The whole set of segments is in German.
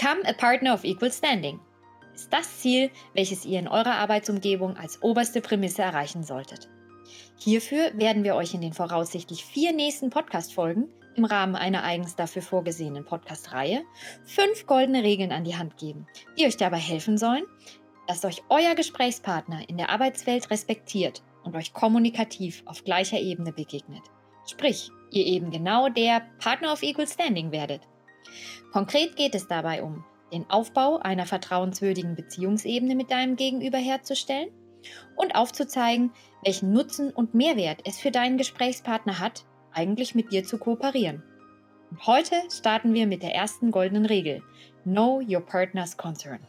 Become a Partner of Equal Standing ist das Ziel, welches ihr in eurer Arbeitsumgebung als oberste Prämisse erreichen solltet. Hierfür werden wir euch in den voraussichtlich vier nächsten Podcast-Folgen im Rahmen einer eigens dafür vorgesehenen Podcast-Reihe fünf goldene Regeln an die Hand geben, die euch dabei helfen sollen, dass euch euer Gesprächspartner in der Arbeitswelt respektiert und euch kommunikativ auf gleicher Ebene begegnet. Sprich, ihr eben genau der Partner of Equal Standing werdet. Konkret geht es dabei um den Aufbau einer vertrauenswürdigen Beziehungsebene mit deinem Gegenüber herzustellen und aufzuzeigen, welchen Nutzen und Mehrwert es für deinen Gesprächspartner hat, eigentlich mit dir zu kooperieren. Und heute starten wir mit der ersten goldenen Regel. Know your partner's concern.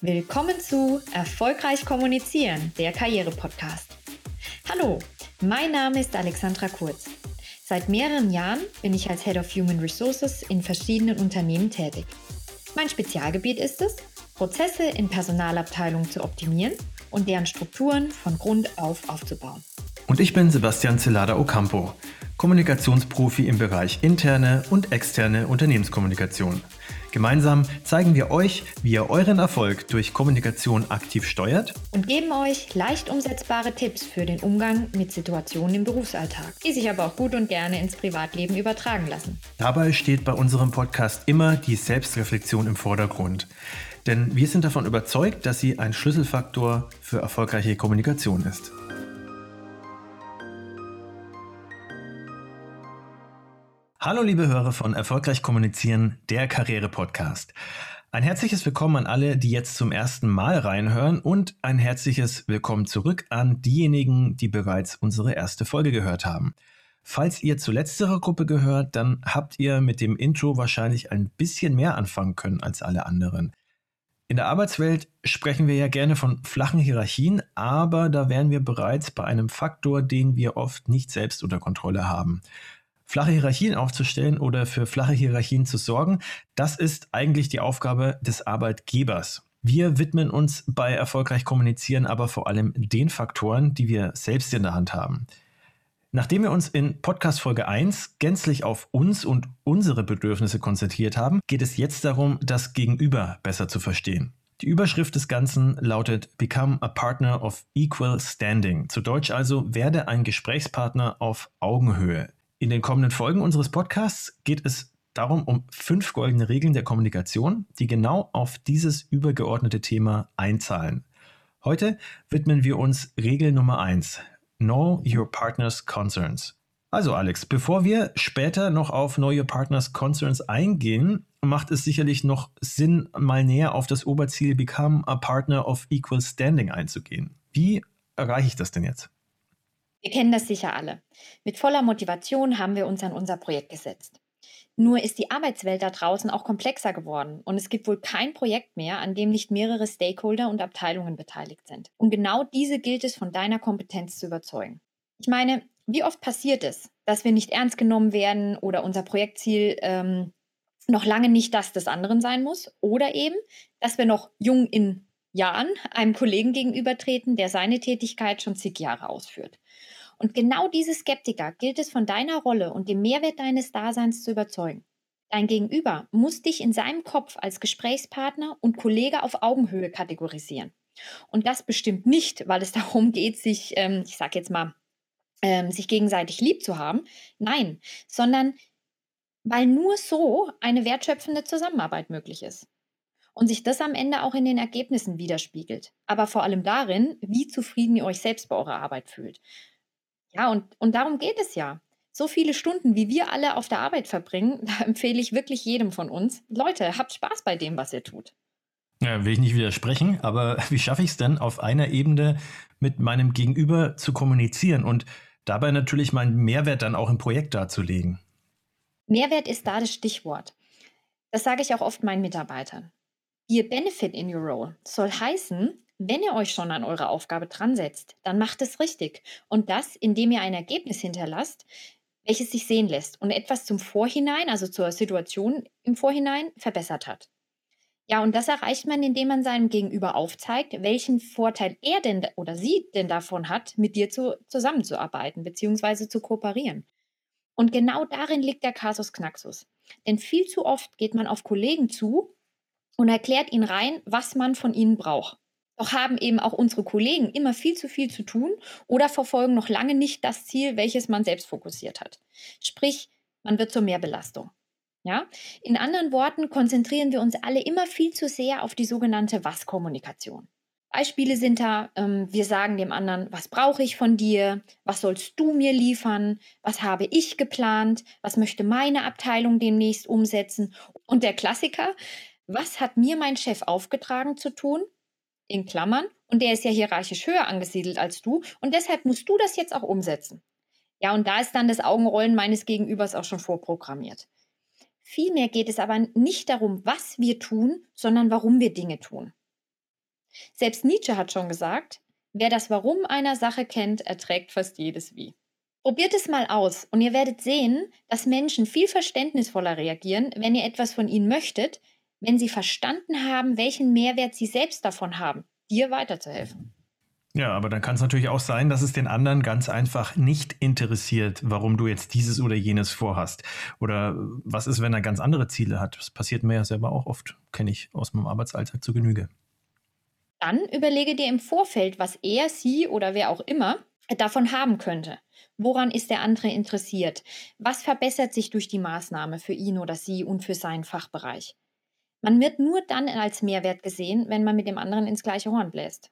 Willkommen zu Erfolgreich kommunizieren, der Karriere-Podcast. Hallo, mein Name ist Alexandra Kurz. Seit mehreren Jahren bin ich als Head of Human Resources in verschiedenen Unternehmen tätig. Mein Spezialgebiet ist es, Prozesse in Personalabteilungen zu optimieren und deren Strukturen von Grund auf aufzubauen. Und ich bin Sebastian Celada Ocampo, Kommunikationsprofi im Bereich interne und externe Unternehmenskommunikation. Gemeinsam zeigen wir euch, wie ihr euren Erfolg durch Kommunikation aktiv steuert und geben euch leicht umsetzbare Tipps für den Umgang mit Situationen im Berufsalltag, die sich aber auch gut und gerne ins Privatleben übertragen lassen. Dabei steht bei unserem Podcast immer die Selbstreflexion im Vordergrund. Denn wir sind davon überzeugt, dass sie ein Schlüsselfaktor für erfolgreiche Kommunikation ist. Hallo liebe Hörer von Erfolgreich Kommunizieren, der Karriere-Podcast. Ein herzliches Willkommen an alle, die jetzt zum ersten Mal reinhören und ein herzliches Willkommen zurück an diejenigen, die bereits unsere erste Folge gehört haben. Falls ihr zu letzterer Gruppe gehört, dann habt ihr mit dem Intro wahrscheinlich ein bisschen mehr anfangen können als alle anderen. In der Arbeitswelt sprechen wir ja gerne von flachen Hierarchien, aber da wären wir bereits bei einem Faktor, den wir oft nicht selbst unter Kontrolle haben flache Hierarchien aufzustellen oder für flache Hierarchien zu sorgen, das ist eigentlich die Aufgabe des Arbeitgebers. Wir widmen uns bei erfolgreich kommunizieren aber vor allem den Faktoren, die wir selbst in der Hand haben. Nachdem wir uns in Podcast Folge 1 gänzlich auf uns und unsere Bedürfnisse konzentriert haben, geht es jetzt darum, das Gegenüber besser zu verstehen. Die Überschrift des Ganzen lautet Become a Partner of Equal Standing. Zu Deutsch also werde ein Gesprächspartner auf Augenhöhe. In den kommenden Folgen unseres Podcasts geht es darum um fünf goldene Regeln der Kommunikation, die genau auf dieses übergeordnete Thema einzahlen. Heute widmen wir uns Regel Nummer eins: Know your partner's concerns. Also Alex, bevor wir später noch auf Know Your Partner's Concerns eingehen, macht es sicherlich noch Sinn, mal näher auf das Oberziel Become a Partner of Equal Standing einzugehen. Wie erreiche ich das denn jetzt? Wir kennen das sicher alle. Mit voller Motivation haben wir uns an unser Projekt gesetzt. Nur ist die Arbeitswelt da draußen auch komplexer geworden und es gibt wohl kein Projekt mehr, an dem nicht mehrere Stakeholder und Abteilungen beteiligt sind. Und genau diese gilt es von deiner Kompetenz zu überzeugen. Ich meine, wie oft passiert es, dass wir nicht ernst genommen werden oder unser Projektziel ähm, noch lange nicht das des anderen sein muss oder eben, dass wir noch jung in Jahren einem Kollegen gegenübertreten, der seine Tätigkeit schon zig Jahre ausführt. Und genau diese Skeptiker gilt es von deiner Rolle und dem Mehrwert deines Daseins zu überzeugen. Dein Gegenüber muss dich in seinem Kopf als Gesprächspartner und Kollege auf Augenhöhe kategorisieren. Und das bestimmt nicht, weil es darum geht, sich, ähm, ich sag jetzt mal, ähm, sich gegenseitig lieb zu haben. Nein, sondern weil nur so eine wertschöpfende Zusammenarbeit möglich ist. Und sich das am Ende auch in den Ergebnissen widerspiegelt. Aber vor allem darin, wie zufrieden ihr euch selbst bei eurer Arbeit fühlt. Ja, und, und darum geht es ja. So viele Stunden, wie wir alle auf der Arbeit verbringen, da empfehle ich wirklich jedem von uns. Leute, habt Spaß bei dem, was ihr tut. Ja, will ich nicht widersprechen, aber wie schaffe ich es denn, auf einer Ebene mit meinem Gegenüber zu kommunizieren und dabei natürlich meinen Mehrwert dann auch im Projekt darzulegen? Mehrwert ist da das Stichwort. Das sage ich auch oft meinen Mitarbeitern. Ihr Benefit in your role soll heißen, wenn ihr euch schon an eure Aufgabe dran setzt, dann macht es richtig. Und das, indem ihr ein Ergebnis hinterlasst, welches sich sehen lässt und etwas zum Vorhinein, also zur Situation im Vorhinein, verbessert hat. Ja, und das erreicht man, indem man seinem Gegenüber aufzeigt, welchen Vorteil er denn oder sie denn davon hat, mit dir zu, zusammenzuarbeiten bzw. zu kooperieren. Und genau darin liegt der Kasus Knaxus. Denn viel zu oft geht man auf Kollegen zu und erklärt ihnen rein, was man von ihnen braucht. Doch haben eben auch unsere Kollegen immer viel zu viel zu tun oder verfolgen noch lange nicht das Ziel, welches man selbst fokussiert hat. Sprich, man wird zur Mehrbelastung. Ja? In anderen Worten konzentrieren wir uns alle immer viel zu sehr auf die sogenannte Was-Kommunikation. Beispiele sind da, ähm, wir sagen dem anderen, was brauche ich von dir, was sollst du mir liefern, was habe ich geplant, was möchte meine Abteilung demnächst umsetzen. Und der Klassiker, was hat mir mein Chef aufgetragen zu tun? In Klammern, und der ist ja hierarchisch höher angesiedelt als du, und deshalb musst du das jetzt auch umsetzen. Ja, und da ist dann das Augenrollen meines Gegenübers auch schon vorprogrammiert. Vielmehr geht es aber nicht darum, was wir tun, sondern warum wir Dinge tun. Selbst Nietzsche hat schon gesagt, wer das Warum einer Sache kennt, erträgt fast jedes Wie. Probiert es mal aus und ihr werdet sehen, dass Menschen viel verständnisvoller reagieren, wenn ihr etwas von ihnen möchtet, wenn sie verstanden haben, welchen Mehrwert sie selbst davon haben, dir weiterzuhelfen. Ja, aber dann kann es natürlich auch sein, dass es den anderen ganz einfach nicht interessiert, warum du jetzt dieses oder jenes vorhast. Oder was ist, wenn er ganz andere Ziele hat? Das passiert mir ja selber auch oft, kenne ich aus meinem Arbeitsalltag zu Genüge. Dann überlege dir im Vorfeld, was er, sie oder wer auch immer davon haben könnte. Woran ist der andere interessiert? Was verbessert sich durch die Maßnahme für ihn oder sie und für seinen Fachbereich? Man wird nur dann als Mehrwert gesehen, wenn man mit dem anderen ins gleiche Horn bläst.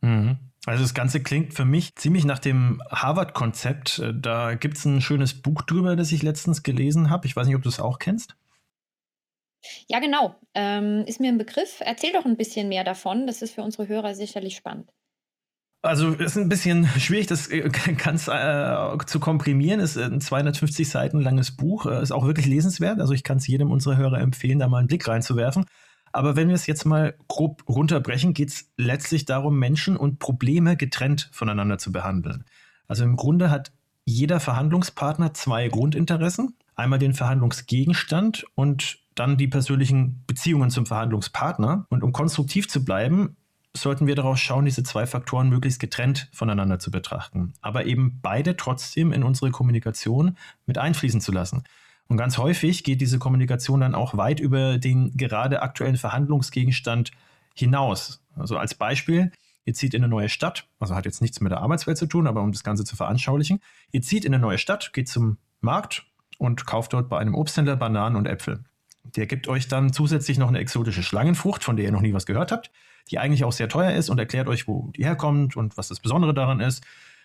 Mhm. Also das Ganze klingt für mich ziemlich nach dem Harvard-Konzept. Da gibt es ein schönes Buch drüber, das ich letztens gelesen habe. Ich weiß nicht, ob du es auch kennst. Ja, genau. Ähm, ist mir ein Begriff. Erzähl doch ein bisschen mehr davon. Das ist für unsere Hörer sicherlich spannend. Also es ist ein bisschen schwierig, das äh, ganz äh, zu komprimieren. Ist ein 250 Seiten langes Buch, äh, ist auch wirklich lesenswert. Also ich kann es jedem unserer Hörer empfehlen, da mal einen Blick reinzuwerfen. Aber wenn wir es jetzt mal grob runterbrechen, geht es letztlich darum, Menschen und Probleme getrennt voneinander zu behandeln. Also im Grunde hat jeder Verhandlungspartner zwei Grundinteressen. Einmal den Verhandlungsgegenstand und dann die persönlichen Beziehungen zum Verhandlungspartner. Und um konstruktiv zu bleiben, sollten wir darauf schauen, diese zwei Faktoren möglichst getrennt voneinander zu betrachten, aber eben beide trotzdem in unsere Kommunikation mit einfließen zu lassen. Und ganz häufig geht diese Kommunikation dann auch weit über den gerade aktuellen Verhandlungsgegenstand hinaus. Also als Beispiel, ihr zieht in eine neue Stadt, also hat jetzt nichts mit der Arbeitswelt zu tun, aber um das Ganze zu veranschaulichen, ihr zieht in eine neue Stadt, geht zum Markt und kauft dort bei einem Obsthändler Bananen und Äpfel. Der gibt euch dann zusätzlich noch eine exotische Schlangenfrucht, von der ihr noch nie was gehört habt, die eigentlich auch sehr teuer ist und erklärt euch, wo die herkommt und was das Besondere daran ist.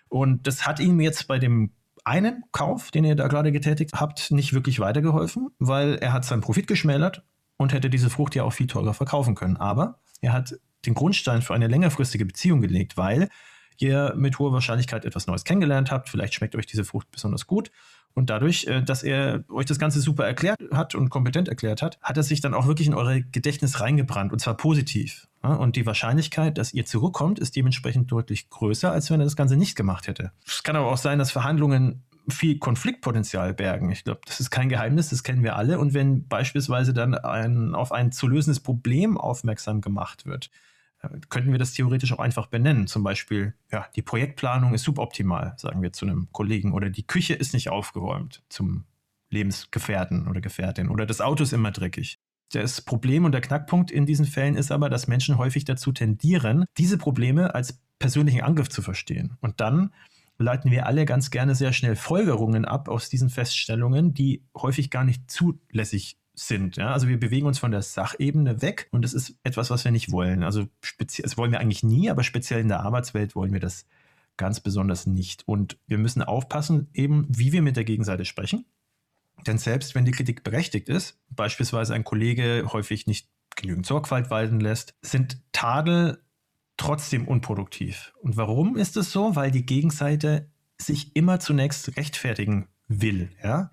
Und das hat ihm jetzt bei dem einen Kauf, den ihr da gerade getätigt habt, nicht wirklich weitergeholfen, weil er hat seinen Profit geschmälert und hätte diese Frucht ja auch viel teurer verkaufen können. Aber er hat den Grundstein für eine längerfristige Beziehung gelegt, weil ihr mit hoher Wahrscheinlichkeit etwas Neues kennengelernt habt. Vielleicht schmeckt euch diese Frucht besonders gut. Und dadurch, äh, dass er euch das Ganze super erklärt hat und kompetent erklärt hat, hat er sich dann auch wirklich in eure Gedächtnis reingebrannt und zwar positiv. Und die Wahrscheinlichkeit, dass ihr zurückkommt, ist dementsprechend deutlich größer, als wenn er das Ganze nicht gemacht hätte. Es kann aber auch sein, dass Verhandlungen viel Konfliktpotenzial bergen. Ich glaube, das ist kein Geheimnis, das kennen wir alle. Und wenn beispielsweise dann ein, auf ein zu lösendes Problem aufmerksam gemacht wird, könnten wir das theoretisch auch einfach benennen. Zum Beispiel, ja, die Projektplanung ist suboptimal, sagen wir zu einem Kollegen, oder die Küche ist nicht aufgeräumt zum Lebensgefährten oder Gefährtin, oder das Auto ist immer dreckig. Das Problem und der Knackpunkt in diesen Fällen ist aber, dass Menschen häufig dazu tendieren, diese Probleme als persönlichen Angriff zu verstehen. Und dann leiten wir alle ganz gerne sehr schnell Folgerungen ab aus diesen Feststellungen, die häufig gar nicht zulässig sind. Ja? Also wir bewegen uns von der Sachebene weg und das ist etwas, was wir nicht wollen. Also das wollen wir eigentlich nie, aber speziell in der Arbeitswelt wollen wir das ganz besonders nicht. Und wir müssen aufpassen, eben wie wir mit der Gegenseite sprechen. Denn selbst wenn die Kritik berechtigt ist, beispielsweise ein Kollege häufig nicht genügend Sorgfalt walten lässt, sind Tadel trotzdem unproduktiv. Und warum ist es so? Weil die Gegenseite sich immer zunächst rechtfertigen will. Ja?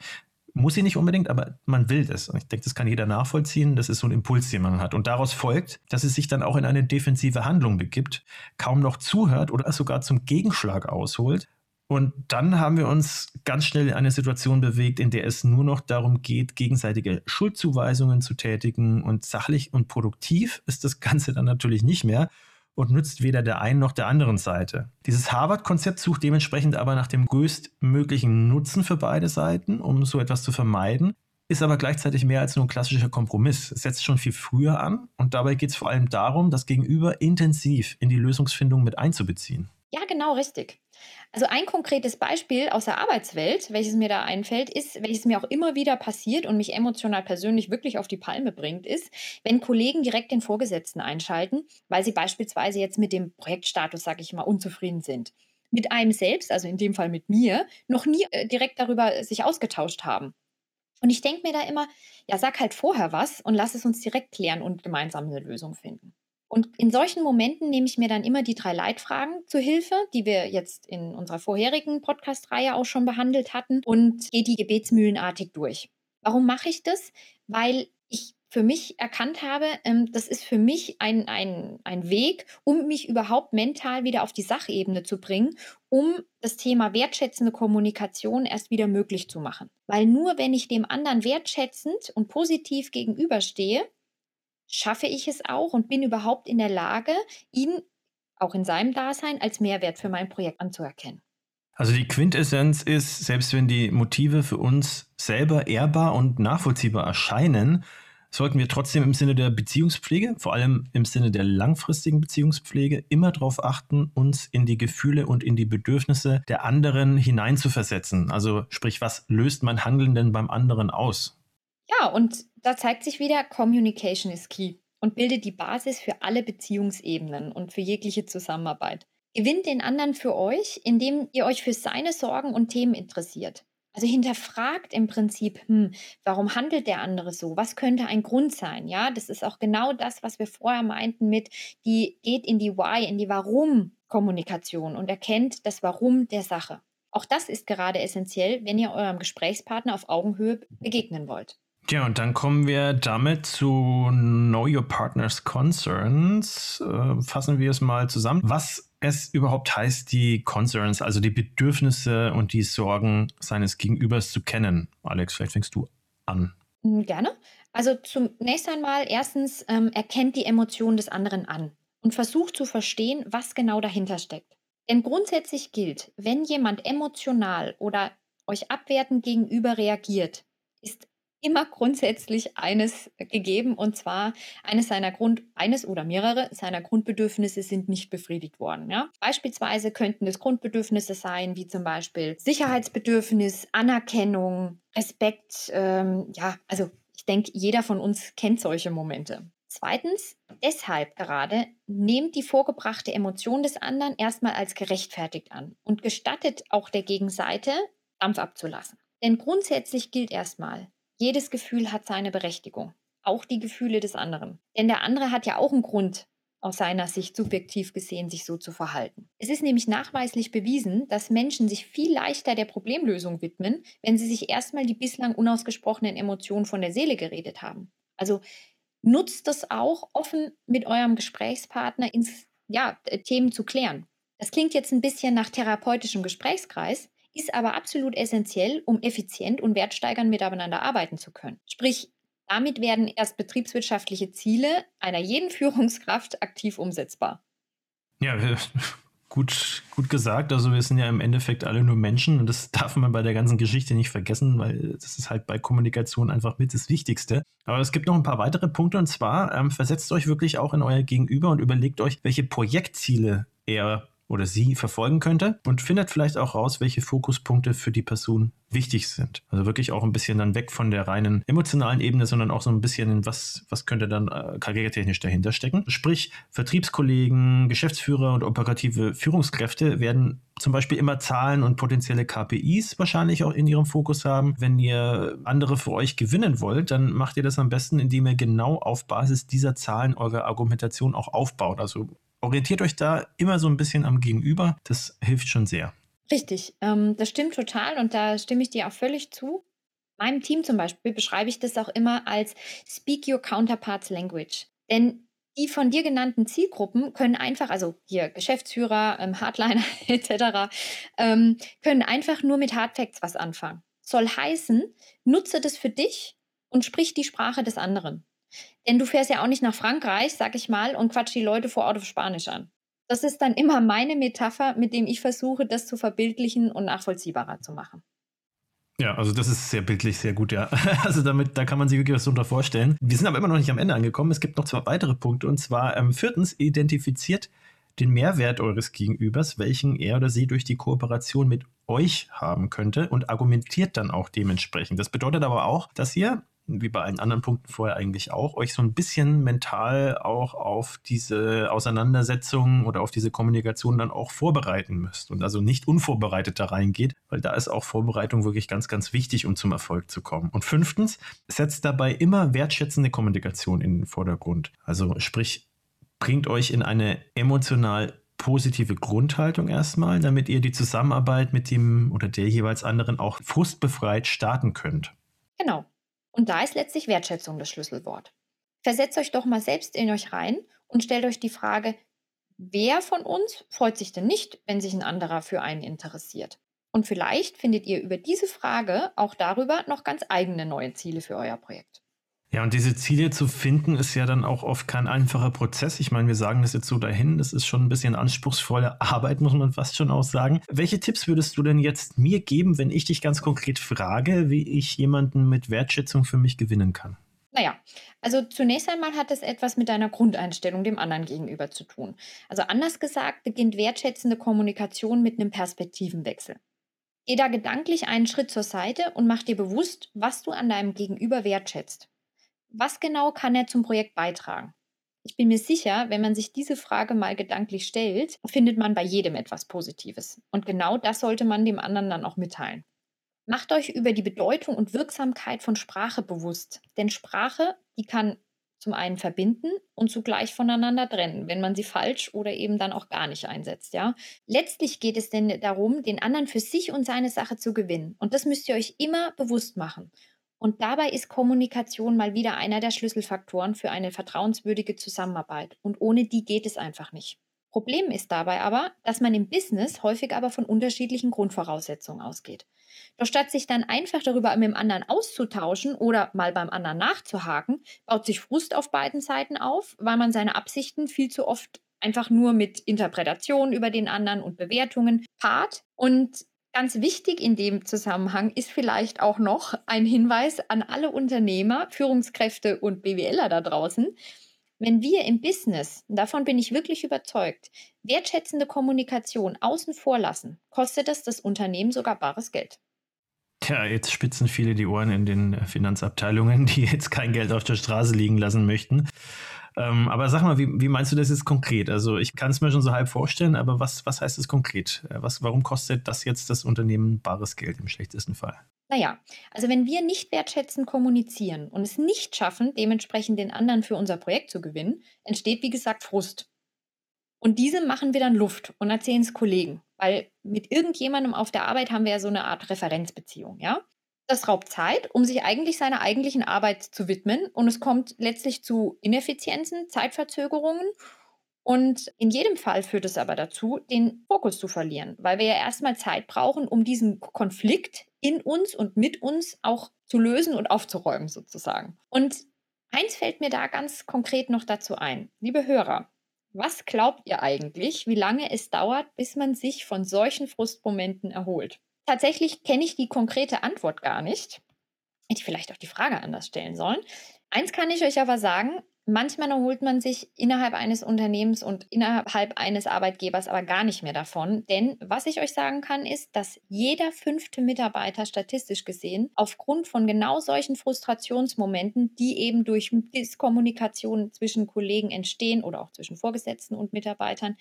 Muss sie nicht unbedingt, aber man will das. Und ich denke, das kann jeder nachvollziehen. Das ist so ein Impuls, den man hat. Und daraus folgt, dass es sich dann auch in eine defensive Handlung begibt, kaum noch zuhört oder sogar zum Gegenschlag ausholt Und dann haben wir uns ganz schnell in eine Situation bewegt, in der es nur noch darum geht, gegenseitige Schuldzuweisungen zu tätigen. Und sachlich und produktiv ist das Ganze dann natürlich nicht mehr und nützt weder der einen noch der anderen Seite. Dieses Harvard-Konzept sucht dementsprechend aber nach dem größtmöglichen Nutzen für beide Seiten, um so etwas zu vermeiden, ist aber gleichzeitig mehr als nur ein klassischer Kompromiss. Es setzt schon viel früher an und dabei geht es vor allem darum, das Gegenüber intensiv in die Lösungsfindung mit einzubeziehen. Ja, genau, richtig. Also ein konkretes Beispiel aus der Arbeitswelt, welches mir da einfällt, ist, welches mir auch immer wieder passiert und mich emotional persönlich wirklich auf die Palme bringt, ist, wenn Kollegen direkt den Vorgesetzten einschalten, weil sie beispielsweise jetzt mit dem Projektstatus, sage ich mal, unzufrieden sind. Mit einem selbst, also in dem Fall mit mir, noch nie äh, direkt darüber sich ausgetauscht haben. Und ich denke mir da immer, ja, sag halt vorher was und lass es uns direkt klären und gemeinsam eine Lösung finden. Und in solchen Momenten nehme ich mir dann immer die drei Leitfragen zur Hilfe, die wir jetzt in unserer vorherigen Podcast-Reihe auch schon behandelt hatten und gehe die gebetsmühlenartig durch. Warum mache ich das? Weil ich für mich erkannt habe, ähm, das ist für mich ein, ein, ein Weg, um mich überhaupt mental wieder auf die Sachebene zu bringen, um das Thema wertschätzende Kommunikation erst wieder möglich zu machen. Weil nur wenn ich dem anderen wertschätzend und positiv gegenüberstehe, schaffe ich es auch und bin überhaupt in der Lage, ihn auch in seinem Dasein als Mehrwert für mein Projekt anzuerkennen. Also die Quintessenz ist, selbst wenn die Motive für uns selber ehrbar und nachvollziehbar erscheinen, sollten wir trotzdem im Sinne der Beziehungspflege, vor allem im Sinne der langfristigen Beziehungspflege, immer darauf achten, uns in die Gefühle und in die Bedürfnisse der anderen hineinzuversetzen. Also sprich, was löst mein Handeln denn beim anderen aus? Ja, und da zeigt sich wieder, Communication is key und bildet die Basis für alle Beziehungsebenen und für jegliche Zusammenarbeit. Gewinnt den anderen für euch, indem ihr euch für seine Sorgen und Themen interessiert. Also hinterfragt im Prinzip, hm, warum handelt der andere so? Was könnte ein Grund sein? Ja, das ist auch genau das, was wir vorher meinten mit, die geht in die Why, in die Warum-Kommunikation und erkennt das Warum der Sache. Auch das ist gerade essentiell, wenn ihr eurem Gesprächspartner auf Augenhöhe begegnen wollt. Ja, und dann kommen wir damit zu Know Your Partner's Concerns. Äh, fassen wir es mal zusammen. Was es überhaupt heißt, die Concerns, also die Bedürfnisse und die Sorgen seines Gegenübers zu kennen. Alex, vielleicht fängst du an. Hm, gerne. Also zunächst einmal, erstens, ähm, erkennt die Emotionen des anderen an und versucht zu verstehen, was genau dahinter steckt. Denn grundsätzlich gilt, wenn jemand emotional oder euch abwertend gegenüber reagiert, ist immer grundsätzlich eines gegeben und zwar eines seiner Grund eines oder mehrere seiner Grundbedürfnisse sind nicht befriedigt worden. Ja? Beispielsweise könnten es Grundbedürfnisse sein, wie zum Beispiel Sicherheitsbedürfnis, Anerkennung, Respekt. Ähm, ja, also ich denke, jeder von uns kennt solche Momente. Zweitens, deshalb gerade nehmt die vorgebrachte Emotion des anderen erstmal als gerechtfertigt an und gestattet auch der Gegenseite, Dampf abzulassen. Denn grundsätzlich gilt erstmal, jedes Gefühl hat seine Berechtigung, auch die Gefühle des anderen. Denn der andere hat ja auch einen Grund, aus seiner Sicht subjektiv gesehen, sich so zu verhalten. Es ist nämlich nachweislich bewiesen, dass Menschen sich viel leichter der Problemlösung widmen, wenn sie sich erstmal die bislang unausgesprochenen Emotionen von der Seele geredet haben. Also nutzt das auch offen mit eurem Gesprächspartner ins ja, Themen zu klären. Das klingt jetzt ein bisschen nach therapeutischem Gesprächskreis, ist aber absolut essentiell, um effizient und wertsteigernd miteinander arbeiten zu können. Sprich, damit werden erst betriebswirtschaftliche Ziele einer jeden Führungskraft aktiv umsetzbar. Ja, gut, gut gesagt. Also wir sind ja im Endeffekt alle nur Menschen und das darf man bei der ganzen Geschichte nicht vergessen, weil das ist halt bei Kommunikation einfach mit das Wichtigste. Aber es gibt noch ein paar weitere Punkte und zwar ähm, versetzt euch wirklich auch in euer Gegenüber und überlegt euch, welche Projektziele er oder sie verfolgen könnte und findet vielleicht auch raus, welche Fokuspunkte für die Person wichtig sind. Also wirklich auch ein bisschen dann weg von der reinen emotionalen Ebene, sondern auch so ein bisschen in was, was könnte dann äh, karrieretechnisch dahinter stecken. Sprich, Vertriebskollegen, Geschäftsführer und operative Führungskräfte werden zum Beispiel immer Zahlen und potenzielle KPIs wahrscheinlich auch in ihrem Fokus haben. Wenn ihr andere für euch gewinnen wollt, dann macht ihr das am besten, indem ihr genau auf Basis dieser Zahlen eure Argumentation auch aufbaut. Also orientiert euch da immer so ein bisschen am Gegenüber. Das hilft schon sehr. Richtig, ähm, das stimmt total und da stimme ich dir auch völlig zu. Meinem Team zum Beispiel beschreibe ich das auch immer als Speak Your Counterparts Language. Denn die von dir genannten Zielgruppen können einfach, also hier Geschäftsführer, ähm, Hardliner etc., ähm, können einfach nur mit Hardfacts was anfangen. Soll heißen, nutze das für dich und sprich die Sprache des anderen. Denn du fährst ja auch nicht nach Frankreich, sag ich mal, und quatsch die Leute vor Ort auf Spanisch an. Das ist dann immer meine Metapher, mit dem ich versuche, das zu verbildlichen und nachvollziehbarer zu machen. Ja, also das ist sehr bildlich, sehr gut, ja. Also damit, da kann man sich wirklich was darunter vorstellen. Wir sind aber immer noch nicht am Ende angekommen. Es gibt noch zwei weitere Punkte. Und zwar ähm, viertens, identifiziert den Mehrwert eures Gegenübers, welchen er oder sie durch die Kooperation mit euch haben könnte und argumentiert dann auch dementsprechend. Das bedeutet aber auch, dass ihr wie bei allen anderen Punkten vorher eigentlich auch, euch so ein bisschen mental auch auf diese Auseinandersetzung oder auf diese Kommunikation dann auch vorbereiten müsst und also nicht unvorbereitet da reingeht, weil da ist auch Vorbereitung wirklich ganz, ganz wichtig, um zum Erfolg zu kommen. Und fünftens, setzt dabei immer wertschätzende Kommunikation in den Vordergrund. Also sprich, bringt euch in eine emotional positive Grundhaltung erstmal, damit ihr die Zusammenarbeit mit dem oder der jeweils anderen auch frustbefreit starten könnt. Genau. Und da ist letztlich Wertschätzung das Schlüsselwort. Versetzt euch doch mal selbst in euch rein und stellt euch die Frage, wer von uns freut sich denn nicht, wenn sich ein anderer für einen interessiert? Und vielleicht findet ihr über diese Frage auch darüber noch ganz eigene neue Ziele für euer Projekt. Ja, und diese Ziele zu finden, ist ja dann auch oft kein einfacher Prozess. Ich meine, wir sagen das jetzt so dahin, das ist schon ein bisschen anspruchsvolle Arbeit, muss man fast schon auch sagen. Welche Tipps würdest du denn jetzt mir geben, wenn ich dich ganz konkret frage, wie ich jemanden mit Wertschätzung für mich gewinnen kann? Naja, also zunächst einmal hat es etwas mit deiner Grundeinstellung dem anderen gegenüber zu tun. Also anders gesagt, beginnt wertschätzende Kommunikation mit einem Perspektivenwechsel. Geh da gedanklich einen Schritt zur Seite und mach dir bewusst, was du an deinem Gegenüber wertschätzt. Was genau kann er zum Projekt beitragen? Ich bin mir sicher, wenn man sich diese Frage mal gedanklich stellt, findet man bei jedem etwas Positives. Und genau das sollte man dem anderen dann auch mitteilen. Macht euch über die Bedeutung und Wirksamkeit von Sprache bewusst. Denn Sprache, die kann zum einen verbinden und zugleich voneinander trennen, wenn man sie falsch oder eben dann auch gar nicht einsetzt, ja. Letztlich geht es denn darum, den anderen für sich und seine Sache zu gewinnen. Und das müsst ihr euch immer bewusst machen. Und dabei ist Kommunikation mal wieder einer der Schlüsselfaktoren für eine vertrauenswürdige Zusammenarbeit. Und ohne die geht es einfach nicht. Problem ist dabei aber, dass man im Business häufig aber von unterschiedlichen Grundvoraussetzungen ausgeht. Doch statt sich dann einfach darüber mit dem anderen auszutauschen oder mal beim anderen nachzuhaken, baut sich Frust auf beiden Seiten auf, weil man seine Absichten viel zu oft einfach nur mit Interpretationen über den anderen und Bewertungen paart. Und Ganz wichtig in dem Zusammenhang ist vielleicht auch noch ein Hinweis an alle Unternehmer, Führungskräfte und BWLer da draußen. Wenn wir im Business, davon bin ich wirklich überzeugt, wertschätzende Kommunikation außen vor lassen, kostet es das Unternehmen sogar bares Geld. Tja, jetzt spitzen viele die Ohren in den Finanzabteilungen, die jetzt kein Geld auf der Straße liegen lassen möchten. Ähm, aber sag mal, wie, wie, meinst du das jetzt konkret? Also ich kann es mir schon so halb vorstellen, aber was, was heißt das konkret? Äh, was, warum kostet das jetzt das Unternehmen bares Geld im schlechtesten Fall? Naja, also wenn wir nicht wertschätzend kommunizieren und es nicht schaffen, dementsprechend den anderen für unser Projekt zu gewinnen, entsteht, wie gesagt, Frust. Und diese machen wir dann Luft und erzählen es Kollegen, weil mit irgendjemandem auf der Arbeit haben wir ja so eine Art Referenzbeziehung, ja? Das raubt Zeit, um sich eigentlich seiner eigentlichen Arbeit zu widmen. Und es kommt letztlich zu Ineffizienzen, Zeitverzögerungen. Und in jedem Fall führt es aber dazu, den Fokus zu verlieren, weil wir ja erstmal Zeit brauchen, um diesen Konflikt in uns und mit uns auch zu lösen und aufzuräumen sozusagen. Und eins fällt mir da ganz konkret noch dazu ein. Liebe Hörer, was glaubt ihr eigentlich, wie lange es dauert, bis man sich von solchen Frustmomenten erholt? Tatsächlich kenne ich die konkrete Antwort gar nicht. Hätte ich vielleicht auch die Frage anders stellen sollen. Eins kann ich euch aber sagen, manchmal erholt man sich innerhalb eines Unternehmens und innerhalb eines Arbeitgebers aber gar nicht mehr davon. Denn was ich euch sagen kann, ist, dass jeder fünfte Mitarbeiter statistisch gesehen aufgrund von genau solchen Frustrationsmomenten, die eben durch Kommunikation zwischen Kollegen entstehen oder auch zwischen Vorgesetzten und Mitarbeitern,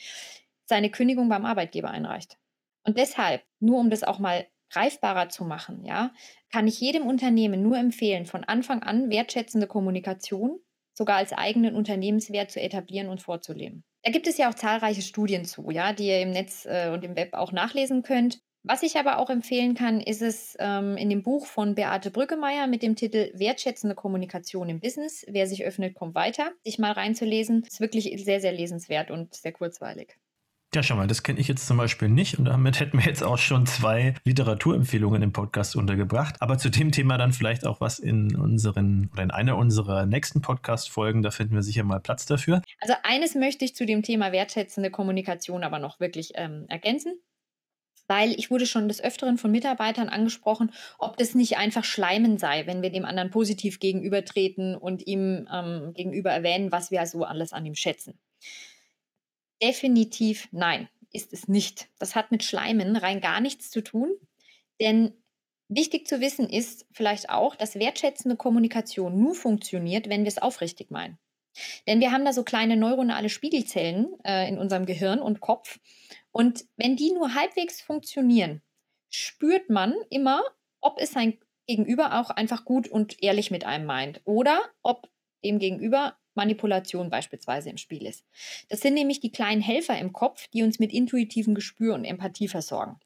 seine Kündigung beim Arbeitgeber einreicht. Und deshalb, nur um das auch mal greifbarer zu machen, ja, kann ich jedem Unternehmen nur empfehlen, von Anfang an wertschätzende Kommunikation sogar als eigenen Unternehmenswert zu etablieren und vorzuleben. Da gibt es ja auch zahlreiche Studien zu, ja, die ihr im Netz äh, und im Web auch nachlesen könnt. Was ich aber auch empfehlen kann, ist es ähm, in dem Buch von Beate Brüggemeier mit dem Titel Wertschätzende Kommunikation im Business. Wer sich öffnet, kommt weiter. Sich mal reinzulesen, ist wirklich sehr, sehr lesenswert und sehr kurzweilig. Ja, schau mal, das kenne ich jetzt zum Beispiel nicht und damit hätten wir jetzt auch schon zwei Literaturempfehlungen im Podcast untergebracht. Aber zu dem Thema dann vielleicht auch was in unseren oder in einer unserer nächsten Podcast-Folgen, da finden wir sicher mal Platz dafür. Also eines möchte ich zu dem Thema wertschätzende Kommunikation aber noch wirklich ähm, ergänzen weil ich wurde schon des Öfteren von Mitarbeitern angesprochen, ob das nicht einfach Schleimen sei, wenn wir dem anderen positiv gegenübertreten und ihm ähm, gegenüber erwähnen, was wir so alles an ihm schätzen. Definitiv nein, ist es nicht. Das hat mit Schleimen rein gar nichts zu tun, denn wichtig zu wissen ist vielleicht auch, dass wertschätzende Kommunikation nur funktioniert, wenn wir es aufrichtig meinen. Denn wir haben da so kleine neuronale Spiegelzellen äh, in unserem Gehirn und Kopf. Und wenn die nur halbwegs funktionieren, spürt man immer, ob es sein Gegenüber auch einfach gut und ehrlich mit einem meint oder ob dem Gegenüber Manipulation beispielsweise im Spiel ist. Das sind nämlich die kleinen Helfer im Kopf, die uns mit intuitivem Gespür und Empathie versorgen.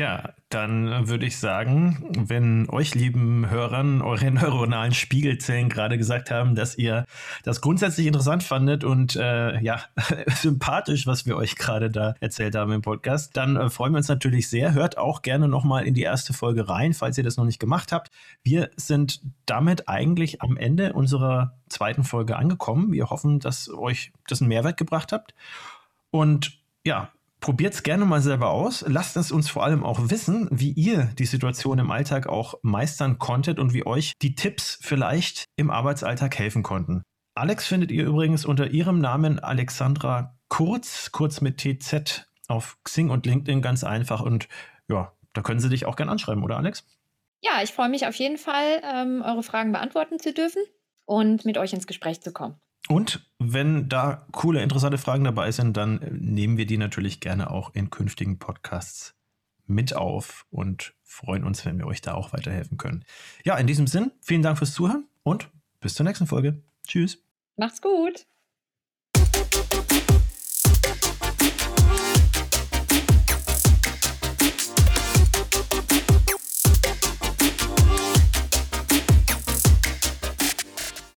Ja, dann würde ich sagen, wenn euch lieben Hörern eure neuronalen Spiegelzellen gerade gesagt haben, dass ihr das grundsätzlich interessant fandet und äh, ja, sympathisch, was wir euch gerade da erzählt haben im Podcast, dann äh, freuen wir uns natürlich sehr. Hört auch gerne nochmal in die erste Folge rein, falls ihr das noch nicht gemacht habt. Wir sind damit eigentlich am Ende unserer zweiten Folge angekommen. Wir hoffen, dass euch das einen Mehrwert gebracht habt. Und ja, Probiert es gerne mal selber aus. Lasst es uns vor allem auch wissen, wie ihr die Situation im Alltag auch meistern konntet und wie euch die Tipps vielleicht im Arbeitsalltag helfen konnten. Alex findet ihr übrigens unter ihrem Namen Alexandra Kurz, kurz mit TZ auf Xing und LinkedIn ganz einfach. Und ja, da können sie dich auch gerne anschreiben, oder Alex? Ja, ich freue mich auf jeden Fall, ähm, eure Fragen beantworten zu dürfen und mit euch ins Gespräch zu kommen. Und wenn da coole, interessante Fragen dabei sind, dann nehmen wir die natürlich gerne auch in künftigen Podcasts mit auf und freuen uns, wenn wir euch da auch weiterhelfen können. Ja, in diesem Sinn, vielen Dank fürs Zuhören und bis zur nächsten Folge. Tschüss. Macht's gut.